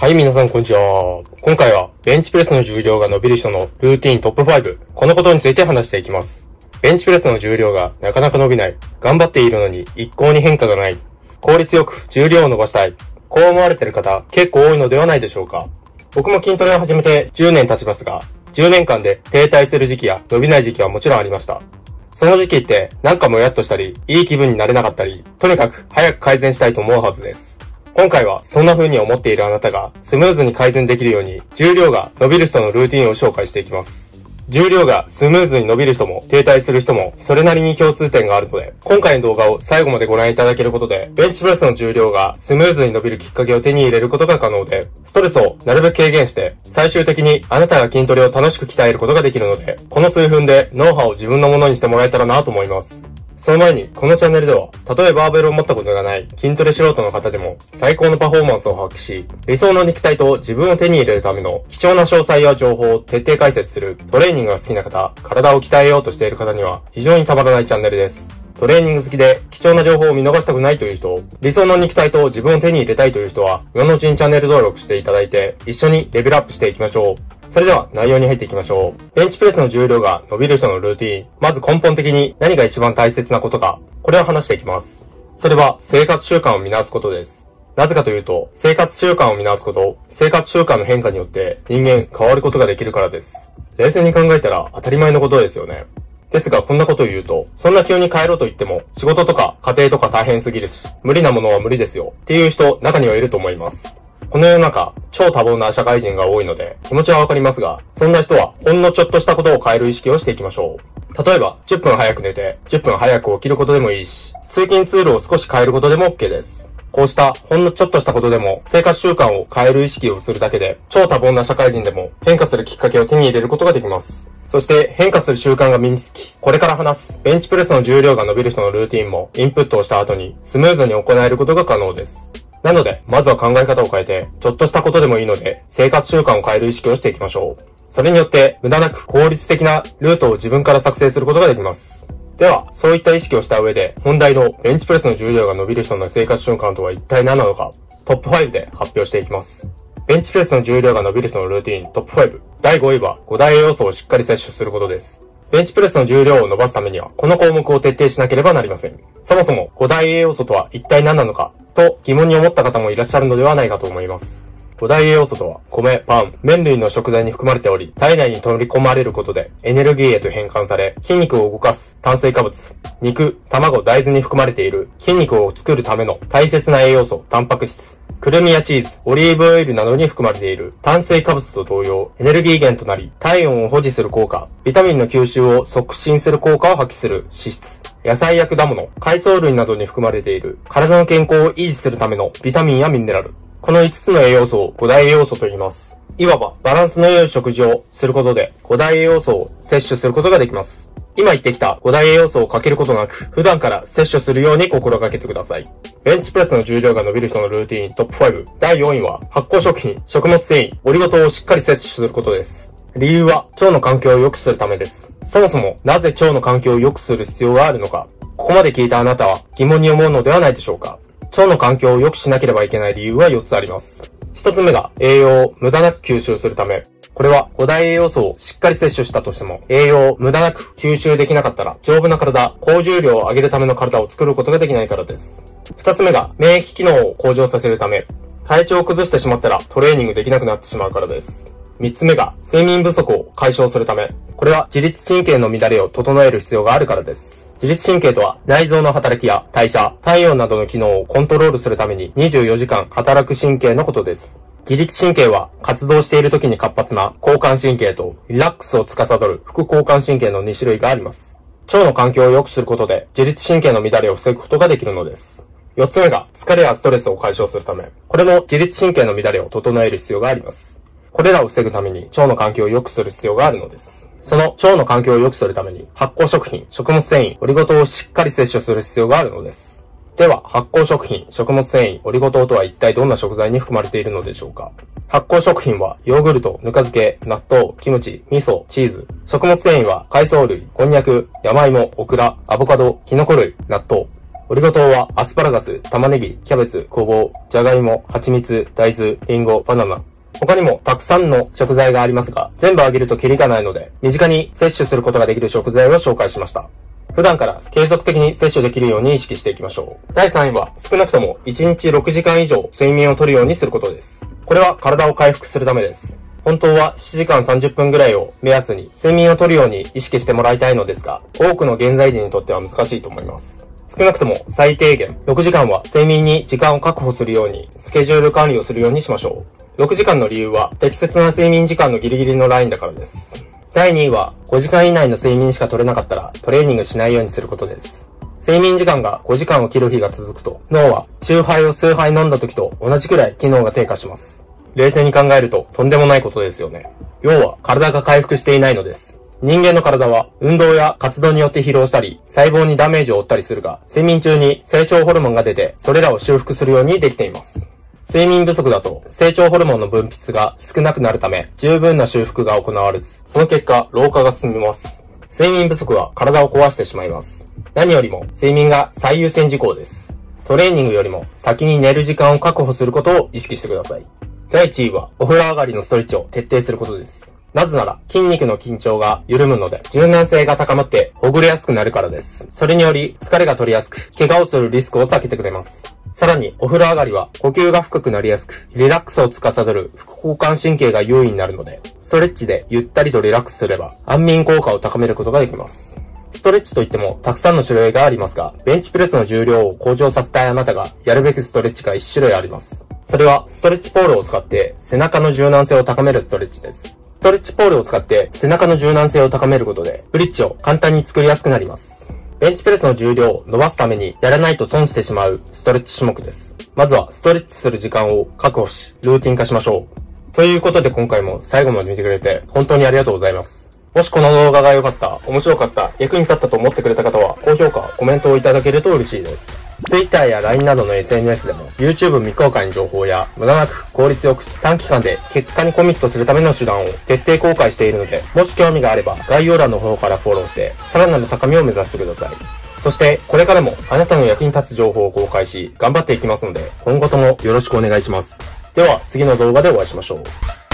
はい、皆さんこんにちは。今回は、ベンチプレスの重量が伸びる人のルーティントップ5。このことについて話していきます。ベンチプレスの重量がなかなか伸びない。頑張っているのに一向に変化がない。効率よく重量を伸ばしたい。こう思われている方、結構多いのではないでしょうか。僕も筋トレを始めて10年経ちますが、10年間で停滞する時期や伸びない時期はもちろんありました。その時期ってなんかもやっとしたり、いい気分になれなかったり、とにかく早く改善したいと思うはずです。今回はそんな風に思っているあなたがスムーズに改善できるように重量が伸びる人のルーティンを紹介していきます。重量がスムーズに伸びる人も停滞する人もそれなりに共通点があるので、今回の動画を最後までご覧いただけることで、ベンチプレスの重量がスムーズに伸びるきっかけを手に入れることが可能で、ストレスをなるべく軽減して、最終的にあなたが筋トレを楽しく鍛えることができるので、この数分でノウハウを自分のものにしてもらえたらなと思います。その前に、このチャンネルでは、たとえバーベルを持ったことがない筋トレ素人の方でも、最高のパフォーマンスを発揮し、理想の肉体と自分を手に入れるための貴重な詳細や情報を徹底解説するトレーニングが好きな方、体を鍛えようとしている方には、非常にたまらないチャンネルです。トレーニング好きで貴重な情報を見逃したくないという人、理想の肉体と自分を手に入れたいという人は、今のうちにチャンネル登録していただいて、一緒にレベルアップしていきましょう。それでは内容に入っていきましょう。ベンチプレスの重量が伸びる人のルーティン。まず根本的に何が一番大切なことか、これを話していきます。それは生活習慣を見直すことです。なぜかというと、生活習慣を見直すこと、生活習慣の変化によって人間変わることができるからです。冷静に考えたら当たり前のことですよね。ですがこんなことを言うと、そんな急に帰ろうと言っても、仕事とか家庭とか大変すぎるし、無理なものは無理ですよ。っていう人、中にはいると思います。この世の中、超多忙な社会人が多いので、気持ちはわかりますが、そんな人は、ほんのちょっとしたことを変える意識をしていきましょう。例えば、10分早く寝て、10分早く起きることでもいいし、通勤ツールを少し変えることでも OK です。こうしたほんのちょっとしたことでも生活習慣を変える意識をするだけで超多忙な社会人でも変化するきっかけを手に入れることができます。そして変化する習慣が身につき、これから話すベンチプレスの重量が伸びる人のルーティンもインプットをした後にスムーズに行えることが可能です。なので、まずは考え方を変えて、ちょっとしたことでもいいので、生活習慣を変える意識をしていきましょう。それによって、無駄なく効率的なルートを自分から作成することができます。では、そういった意識をした上で、本題のベンチプレスの重量が伸びる人の生活習慣とは一体何なのか、トップ5で発表していきます。ベンチプレスの重量が伸びる人のルーティントップ5。第5位は5大栄養素をしっかり摂取することです。ベンチプレスの重量を伸ばすためには、この項目を徹底しなければなりません。そもそも5大栄養素とは一体何なのか、と疑問に思った方もいらっしゃるのではないかと思います。5大栄養素とは、米、パン、麺類の食材に含まれており、体内に取り込まれることで、エネルギーへと変換され、筋肉を動かす炭水化物、肉、卵、大豆に含まれている筋肉を作るための大切な栄養素、タンパク質、くるみやチーズ、オリーブオイルなどに含まれている炭水化物と同様、エネルギー源となり、体温を保持する効果、ビタミンの吸収を促進する効果を発揮する脂質、野菜や果物、海藻類などに含まれている体の健康を維持するためのビタミンやミネラル。この5つの栄養素を5大栄養素と言います。いわばバランスの良い食事をすることで5大栄養素を摂取することができます。今言ってきた5大栄養素をかけることなく、普段から摂取するように心がけてください。ベンチプレスの重量が伸びる人のルーティントップ5。第4位は、発酵食品、食物繊維、オリゴ糖をしっかり摂取することです。理由は、腸の環境を良くするためです。そもそも、なぜ腸の環境を良くする必要があるのか、ここまで聞いたあなたは疑問に思うのではないでしょうか。腸の環境を良くしなければいけない理由は4つあります。1つ目が、栄養を無駄なく吸収するため。これは5大栄養素をしっかり摂取したとしても、栄養を無駄なく吸収できなかったら、丈夫な体、高重量を上げるための体を作ることができないからです。二つ目が、免疫機能を向上させるため、体調を崩してしまったらトレーニングできなくなってしまうからです。三つ目が、睡眠不足を解消するため、これは自律神経の乱れを整える必要があるからです。自律神経とは内臓の働きや代謝、体温などの機能をコントロールするために24時間働く神経のことです。自律神経は活動している時に活発な交感神経とリラックスを司る副交感神経の2種類があります。腸の環境を良くすることで自律神経の乱れを防ぐことができるのです。4つ目が疲れやストレスを解消するため、これも自律神経の乱れを整える必要があります。これらを防ぐために腸の環境を良くする必要があるのです。その腸の環境を良くするために発酵食品、食物繊維、オリゴ糖をしっかり摂取する必要があるのです。では、発酵食品、食物繊維、オリゴ糖とは一体どんな食材に含まれているのでしょうか？発酵食品は、ヨーグルト、ぬか漬け、納豆、キムチ、味噌、チーズ。食物繊維は、海藻類、こんにゃく、山芋、オクラ、アボカド、キノコ類、納豆。オリゴ糖はアスパラガス、玉ねぎ、キャベツ、ごぼう、じゃがいも、蜂蜜、大豆、リンゴ、バナナ。他にもたくさんの食材がありますが、全部あげるとキリがないので、身近に摂取することができる食材を紹介しました。普段から継続的に摂取できるように意識していきましょう。第3位は、少なくとも1日6時間以上睡眠をとるようにすることです。これは体を回復するためです。本当は7時間30分ぐらいを目安に睡眠をとるように意識してもらいたいのですが、多くの現在人にとっては難しいと思います。少なくとも最低限6時間は睡眠に時間を確保するようにスケジュール管理をするようにしましょう。6時間の理由は適切な睡眠時間のギリギリのラインだからです。第2位は5時間以内の睡眠しか取れなかったらトレーニングしないようにすることです。睡眠時間が5時間を切る日が続くと脳は中杯を数杯飲んだ時と同じくらい機能が低下します。冷静に考えるととんでもないことですよね。要は体が回復していないのです。人間の体は運動や活動によって疲労したり、細胞にダメージを負ったりするが、睡眠中に成長ホルモンが出て、それらを修復するようにできています。睡眠不足だと、成長ホルモンの分泌が少なくなるため、十分な修復が行われず、その結果、老化が進みます。睡眠不足は体を壊してしまいます。何よりも、睡眠が最優先事項です。トレーニングよりも先に寝る時間を確保することを意識してください。第1位は、お風呂上がりのストレッチを徹底することです。なぜなら、筋肉の緊張が緩むので、柔軟性が高まってほぐれやすくなるからです。それにより、疲れが取りやすく、怪我をするリスクを避けてくれます。さらに、お風呂上がりは、呼吸が深くなりやすく、リラックスを司る副交感神経が優位になるので、ストレッチでゆったりとリラックスすれば、安眠効果を高めることができます。ストレッチといってもたくさんの種類がありますが、ベンチプレスの重量を向上させたいあなたがやるべきストレッチが1種類あります。それは、ストレッチポールを使って背中の柔軟性を高めるストレッチです。ストレッチポールを使って背中の柔軟性を高めることで、ブリッジを簡単に作りやすくなります。ベンチプレスの重量を伸ばすためにやらないと損してしまうストレッチ種目です。まずはストレッチする時間を確保し、ルーティン化しましょう。ということで今回も最後まで見てくれて本当にありがとうございます。もしこの動画が良かった、面白かった、役に立ったと思ってくれた方は高評価、コメントをいただけると嬉しいです。Twitter や LINE などの SNS でも YouTube 未公開の情報や無駄なく効率よく短期間で結果にコミットするための手段を徹底公開しているので、もし興味があれば概要欄の方からフォローしてさらなる高みを目指してください。そして、これからもあなたの役に立つ情報を公開し、頑張っていきますので、今後ともよろしくお願いします。では、次の動画でお会いしましょう。